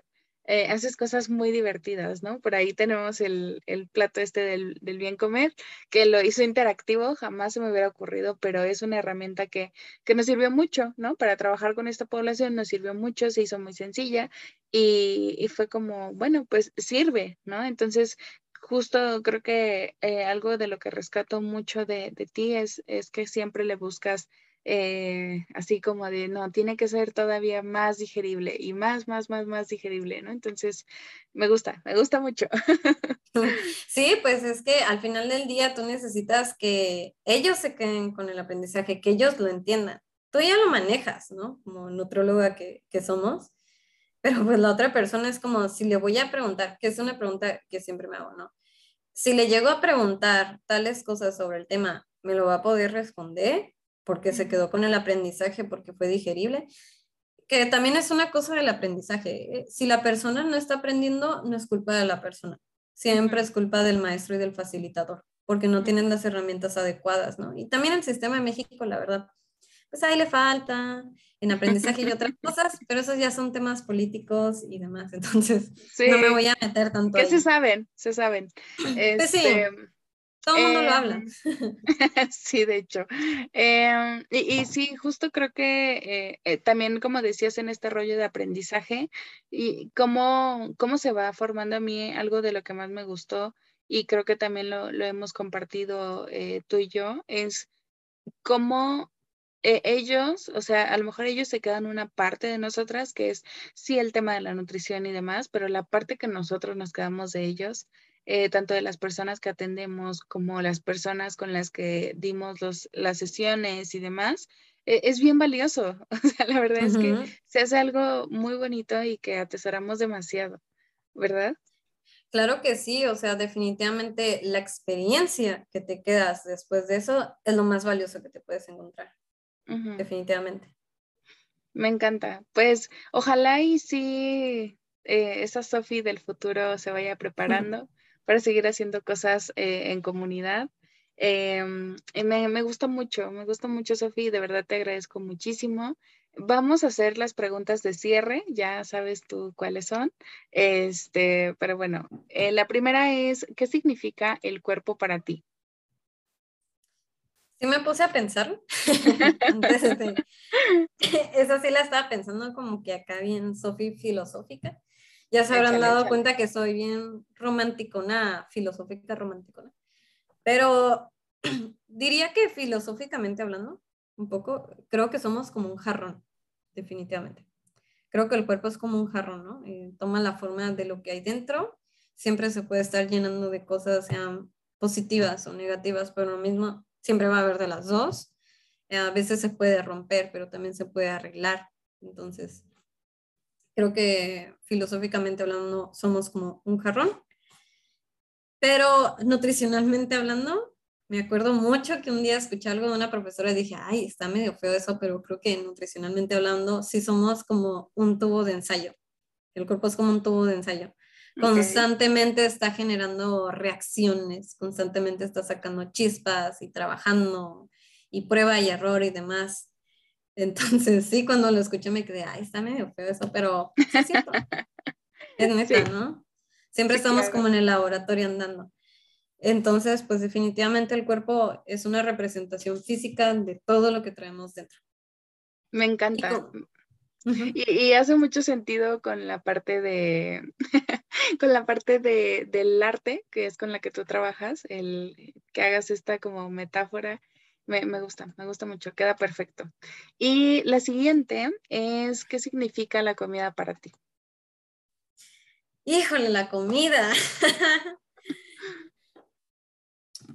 eh, haces cosas muy divertidas, ¿no? Por ahí tenemos el, plato este del, bien comer, que lo hizo interactivo, jamás se me hubiera ocurrido, pero es una herramienta que, que nos sirvió mucho, ¿no? Para trabajar con esta población nos sirvió mucho, se hizo muy sencilla y, fue como, bueno, pues sirve, ¿no? Entonces, justo creo que eh, algo de lo que rescato mucho de, de ti es, es que siempre le buscas eh, así como de, no, tiene que ser todavía más digerible y más, más, más, más digerible, ¿no? Entonces, me gusta, me gusta mucho. Sí, pues es que al final del día tú necesitas que ellos se queden con el aprendizaje, que ellos lo entiendan. Tú ya lo manejas, ¿no? Como nutróloga que, que somos, pero pues la otra persona es como si le voy a preguntar, que es una pregunta que siempre me hago, ¿no? Si le llego a preguntar tales cosas sobre el tema, ¿me lo va a poder responder? Porque se quedó con el aprendizaje, porque fue digerible, que también es una cosa del aprendizaje. ¿eh? Si la persona no está aprendiendo, no es culpa de la persona, siempre es culpa del maestro y del facilitador, porque no tienen las herramientas adecuadas, ¿no? Y también el sistema de México, la verdad, pues ahí le falta en aprendizaje y otras cosas, pero esos ya son temas políticos y demás, entonces no me voy a meter tanto. Que se saben, se saben. Pues sí, este, todo el mundo lo habla. Em, sí, de hecho. Em, y, sí, justo creo que eh, eh, también, como decías, en este rollo de aprendizaje y cómo, cómo se va formando a mí algo de lo que más me gustó y creo que también lo, lo hemos compartido eh, tú y yo, es cómo ellos, o sea, a lo mejor ellos se quedan una parte de nosotras, que es sí el tema de la nutrición y demás, pero la parte que nosotros nos quedamos de ellos, eh, tanto de las personas que atendemos como las personas con las que dimos los, las sesiones y demás, eh, es bien valioso. O sea, la verdad es que se hace algo muy bonito y que atesoramos demasiado, ¿verdad? Claro que sí, o sea, definitivamente la experiencia que te quedas después de eso es lo más valioso que te puedes encontrar definitivamente. Me encanta. Pues ojalá y sí eh, esa Sofi del futuro se vaya preparando para seguir haciendo cosas eh, en comunidad. Em, me, me, gusta mucho, me gusta mucho Sofi, de verdad te agradezco muchísimo. Vamos a hacer las preguntas de cierre, ya sabes tú cuáles son. Este, pero bueno, eh, la primera es, ¿qué significa el cuerpo para ti? sí me puse a pensar. esa sí la estaba pensando como que acá bien Sofi filosófica. Ya se habrán dado cuenta que soy bien romanticona, filosófica romanticona. Pero diría que filosóficamente hablando, un poco, creo que somos como un jarrón, definitivamente. Creo que el cuerpo es como un jarrón, ¿no? Eh, toma la forma de lo que hay dentro. Siempre se puede estar llenando de cosas, sean positivas o negativas, pero lo mismo siempre va a haber de las dos. Eh, a veces se puede romper, pero también se puede arreglar. Entonces, creo que filosóficamente hablando somos como un jarrón. Pero nutricionalmente hablando, me acuerdo mucho que un día escuché algo de una profesora y dije, ay, está medio feo eso, pero creo que nutricionalmente hablando sí somos como un tubo de ensayo. El cuerpo es como un tubo de ensayo constantemente está generando reacciones, constantemente está sacando chispas y trabajando y prueba y error y demás. Entonces, sí, cuando lo escuché me quedé, ay, está medio feo eso, pero es cierto. es neta, ¿no? Siempre estamos como en el laboratorio andando. Entonces, pues definitivamente el cuerpo es una representación física de todo lo que traemos dentro. Me encanta. y, hace mucho sentido con la parte de, con la parte de, del arte, que es con la que tú trabajas, el que hagas esta como metáfora, me, me, gusta, me gusta mucho, queda perfecto. Y la siguiente es, ¿qué significa la comida para ti? Híjole, la comida.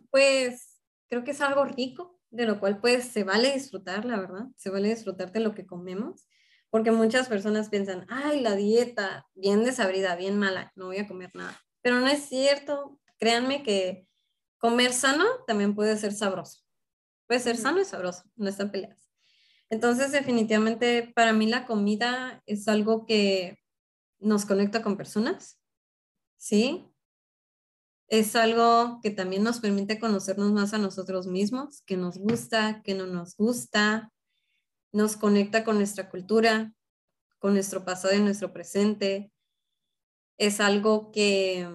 pues creo que es algo rico, de lo cual pues se vale disfrutar, la verdad, se vale disfrutar de lo que comemos porque muchas personas piensan, ay, la dieta, bien desabrida, bien mala, no voy a comer nada. Pero no es cierto. Créanme que comer sano también puede ser sabroso. Puede ser sano y sabroso, no están peleadas. Entonces, definitivamente, para mí la comida es algo que nos conecta con personas, ¿sí? Es algo que también nos permite conocernos más a nosotros mismos, que nos gusta, que no nos gusta, nos conecta con nuestra cultura, con nuestro pasado y nuestro presente. Es algo que,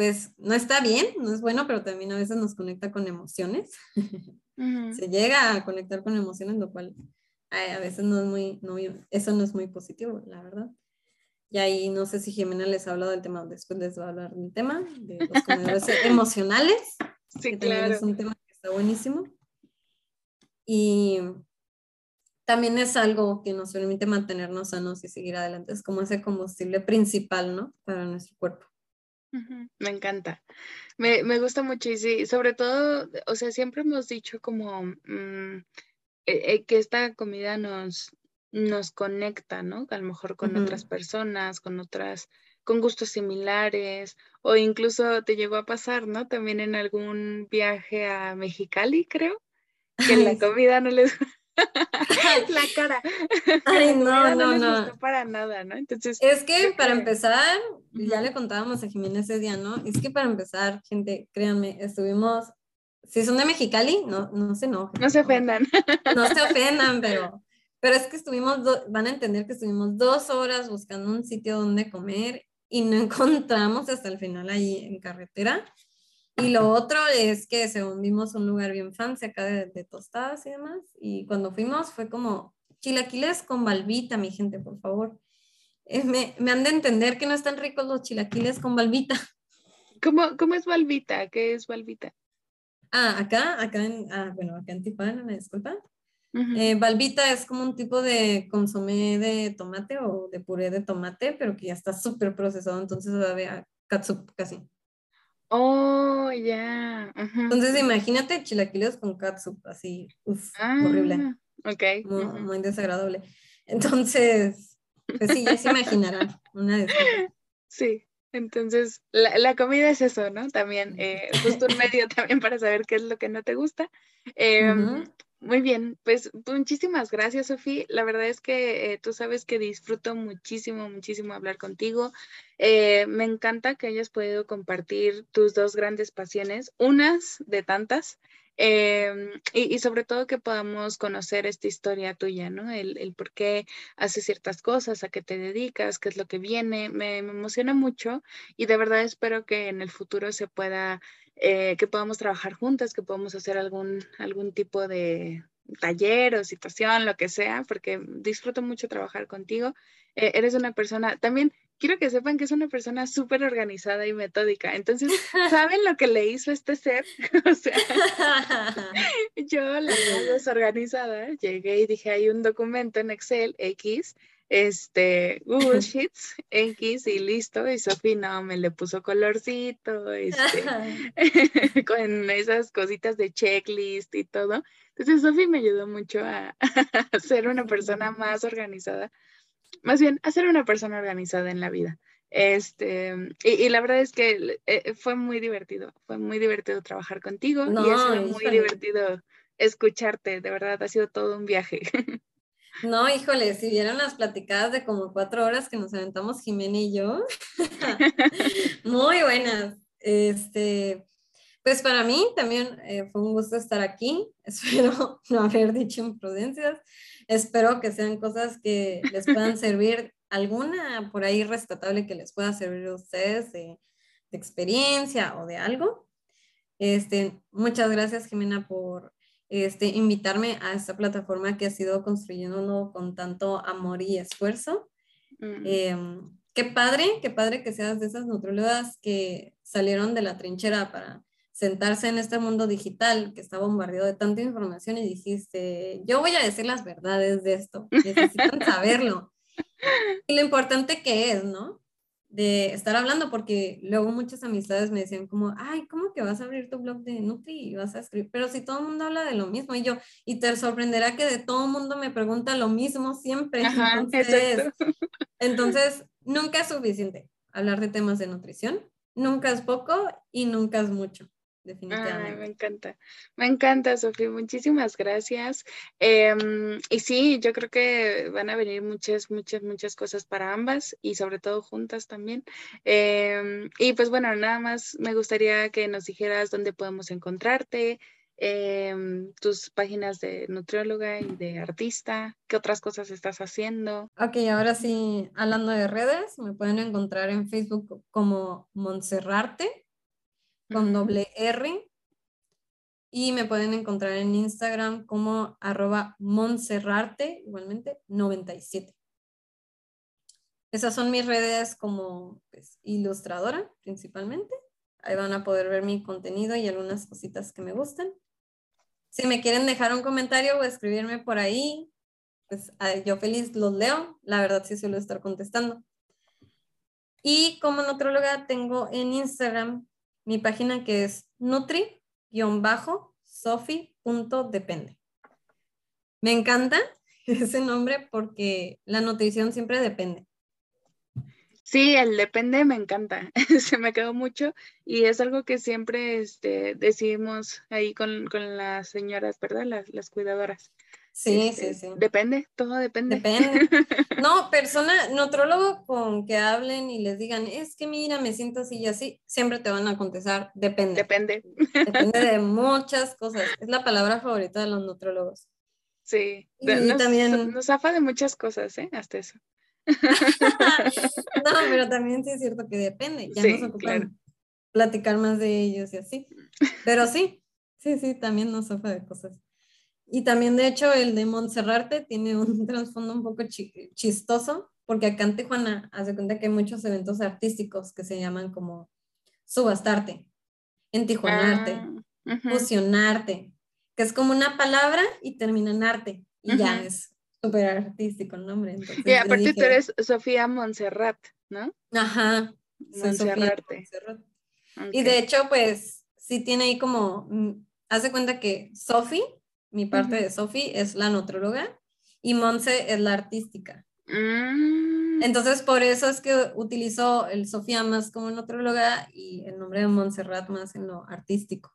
pues, no está bien, no es bueno, pero también a veces nos conecta con emociones. Se llega a conectar con emociones, lo cual a veces no es muy, eso no es muy positivo, la verdad. Y ahí no sé si Jimena les ha hablado del tema, después les va a hablar del tema de los comedores emocionales. Sí, claro. Es un tema que está buenísimo. Y también es algo que nos permite mantenernos sanos y seguir adelante. Es como ese combustible principal, ¿no? Para nuestro cuerpo. Me encanta. Me, me, gusta mucho y sí, sobre todo, o sea, siempre hemos dicho como mm, eh, eh, que esta comida nos, nos conecta, ¿no? A lo mejor con otras personas, con otras, con gustos similares, o incluso te llegó a pasar, ¿no? También en algún viaje a Mexicali, creo que la comida no les la cara. Ay, no, no, no. para nada, ¿no? Entonces. Es que para empezar, ya le contábamos a Jimena ese día, ¿no? Es que para empezar, gente, créanme, estuvimos si son de Mexicali, no, no se enojen. No se ofendan. No se ofendan, pero, pero es que estuvimos, van a entender que estuvimos dos horas buscando un sitio donde comer y no encontramos hasta el final ahí en carretera. Y lo otro es que según vimos un lugar bien fancy acá de, tostadas y demás, y cuando fuimos fue como chilaquiles con balbita, mi gente, por favor. Eh, me, me, han de entender que no están ricos los chilaquiles con balbita. ¿Cómo, cómo es balbita? ¿Qué es balbita? Ah, acá, acá en, ah, bueno, acá en Tijuana, me disculpa. Eh, balbita es como un tipo de consomé de tomate o de puré de tomate, pero que ya está súper procesado, entonces sabe a katsup casi. Oh, ya. Entonces imagínate chilaquiles con katsup, así, uf, horrible. Ah, ok. Muy, desagradable. Entonces, pues sí, ya se imaginarán una de Sí. Entonces, la, comida es eso, ¿no? También, eh, justo un medio también para saber qué es lo que no te gusta. Em, muy bien, pues muchísimas gracias, Sofía. La verdad es que eh, tú sabes que disfruto muchísimo, muchísimo hablar contigo. Eh, me encanta que hayas podido compartir tus dos grandes pasiones, unas de tantas, Em, y, sobre todo que podamos conocer esta historia tuya, ¿no? El, por qué haces ciertas cosas, a qué te dedicas, qué es lo que viene. Me, emociona mucho y de verdad espero que en el futuro se pueda, eh, que podamos trabajar juntas, que podamos hacer algún, algún tipo de taller o situación, lo que sea, porque disfruto mucho trabajar contigo. Eh, eres una persona, también quiero que sepan que es una persona súper organizada y metódica. Entonces, ¿saben lo que le hizo este ser? o sea, yo, la desorganizada, llegué y dije, hay un documento en Excel X, este, Google Sheets X y listo. Y Sofi no, me le puso colorcito, este, con esas cositas de checklist y todo. Entonces, Sofi me ayudó mucho a, a ser una persona más organizada más bien, a ser una persona organizada en la vida. Este, y, la verdad es que eh, fue muy divertido, fue muy divertido trabajar contigo y ha sido muy divertido escucharte, de verdad, ha sido todo un viaje. No, híjole, si vieron las platicadas de como cuatro horas que nos aventamos Jimena y yo, muy buenas. Este, pues para mí también eh, fue un gusto estar aquí. Espero no haber dicho imprudencias. Espero que sean cosas que les puedan servir, alguna por ahí rescatable que les pueda servir a ustedes de, experiencia o de algo. Este, muchas gracias, Jimena, por este, invitarme a esta plataforma que ha sido construyendo con tanto amor y esfuerzo. Mm. Em, qué padre, qué padre que seas de esas nutrólogas que salieron de la trinchera para sentarse en este mundo digital que está bombardeado de tanta información y dijiste, yo voy a decir las verdades de esto, necesitan saberlo. Y lo importante que es, ¿no? De estar hablando, porque luego muchas amistades me decían como, ay, ¿cómo que vas a abrir tu blog de Nutri y vas a escribir? Pero si todo el mundo habla de lo mismo y yo, y te sorprenderá que de todo el mundo me pregunta lo mismo siempre. entonces, entonces, nunca es suficiente hablar de temas de nutrición, nunca es poco y nunca es mucho definitivamente. me encanta, me encanta, Sofía, muchísimas gracias. Em, y sí, yo creo que van a venir muchas, muchas, muchas cosas para ambas y sobre todo juntas también. Em, y pues bueno, nada más me gustaría que nos dijeras dónde podemos encontrarte. Em, tus páginas de nutrióloga y de artista, qué otras cosas estás haciendo. Ok, ahora sí, hablando de redes, me pueden encontrar en Facebook como Montserrate, con doble R. Y me pueden encontrar en Instagram como arroba Monserrarte, igualmente 97. Esas son mis redes como pues, ilustradora principalmente. Ahí van a poder ver mi contenido y algunas cositas que me gustan. Si me quieren dejar un comentario o escribirme por ahí, pues yo feliz los leo. La verdad sí suelo estar contestando. Y como nutróloga tengo en Instagram mi página que es nutri-sofi.depende. Me encanta ese nombre porque la nutrición siempre depende. Sí, el depende me encanta, se me quedó mucho y es algo que siempre este, decidimos ahí con, las señoras, ¿verdad? Las, las cuidadoras. Sí, Este, sí, sí. Depende, todo depende. Depende. No, persona, nutrólogo con que hablen y les digan, es que mira, me siento así y así, siempre te van a contestar, depende. Depende. Depende de muchas cosas. Es la palabra favorita de los nutrólogos. Sí. Y nos, también- nos zafa de muchas cosas, ¿eh? Hasta eso. No, pero también sí es cierto que depende. Ya Sí, nos ocupan claro. platicar más de ellos y así. Pero sí, sí, sí, también nos ocupa de cosas. Y también, de hecho, el de Montserrate tiene un trasfondo un poco chi- chistoso, porque acá en Tijuana, hace cuenta que hay muchos eventos artísticos que se llaman como subastarte, entijuanarte, Ah, ujú. fusionarte, que es como una palabra y termina en arte. Y ya Ujú. es súper artístico el nombre. Entonces, Y aparte tú dije, eres Sofía Montserrat, ¿no? Ajá. Monserrate. Montserrat. Y de hecho, pues sí tiene ahí como, mm, hace cuenta que Sofi, mi parte de Sofi es la nutróloga y Monse es la artística. Mm, Entonces, por eso es que utilizo el Sofía más como nutróloga y el nombre de Montserrat más en lo artístico.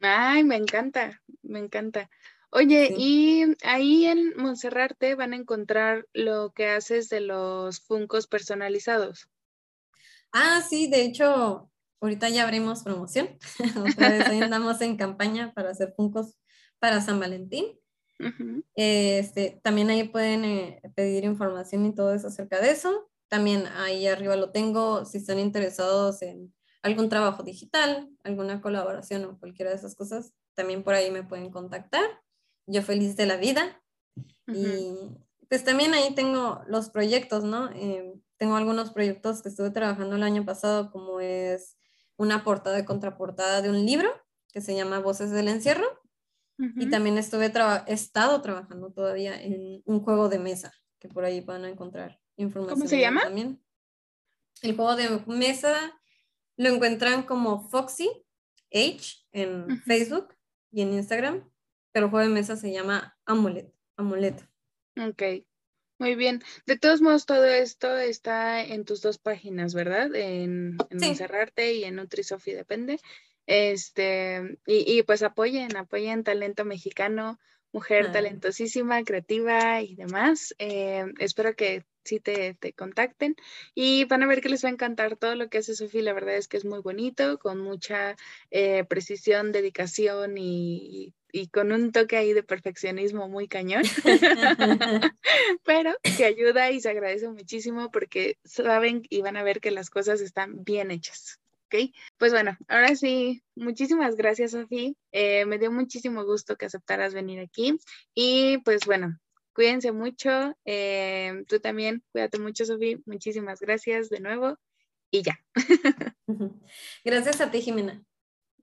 Ay, me encanta, me encanta. Oye, Sí. y ahí en Monserrate van a encontrar lo que haces de los funcos personalizados. Ah, sí, de hecho, ahorita ya abrimos promoción. Otra vez ahí andamos en campaña para hacer funcos para San Valentín. Ujú. Este, también ahí pueden eh, pedir información y todo eso acerca de eso. También ahí arriba lo tengo si están interesados en algún trabajo digital, alguna colaboración o cualquiera de esas cosas. También por ahí me pueden contactar. Yo feliz de la vida. Ujú. Y pues también ahí tengo los proyectos, ¿no? Eh, tengo algunos proyectos que estuve trabajando el año pasado, como es una portada y contraportada de un libro que se llama Voces del Encierro. Y Ujú. también estuve traba- he estado trabajando todavía en un juego de mesa, que por ahí van a encontrar información. se de él llama? También. El juego de mesa lo encuentran como Foxy H en Ujú. Facebook y en Instagram, pero el juego de mesa se llama Amulet, Amuleto. Ok, muy bien. De todos modos, todo esto está en tus dos páginas, ¿verdad? En, en Sí. Monserrate y en Nutrisofi, depende. Este, y, y pues apoyen, apoyen talento mexicano, mujer Ah. talentosísima, creativa y demás. Eh, espero que sí te, te contacten y van a ver que les va a encantar todo lo que hace Sofi. La verdad es que es muy bonito, con mucha eh, precisión, dedicación y, y con un toque ahí de perfeccionismo muy cañón pero que ayuda y se agradece muchísimo porque saben y van a ver que las cosas están bien hechas. ¿Ok? Pues bueno, ahora sí, muchísimas gracias, Sofía. Eh, me dio muchísimo gusto que aceptaras venir aquí. Y pues bueno, cuídense mucho. Eh, tú también, cuídate mucho, Sofía. Muchísimas gracias de nuevo. Y ya. Gracias a ti, Jimena.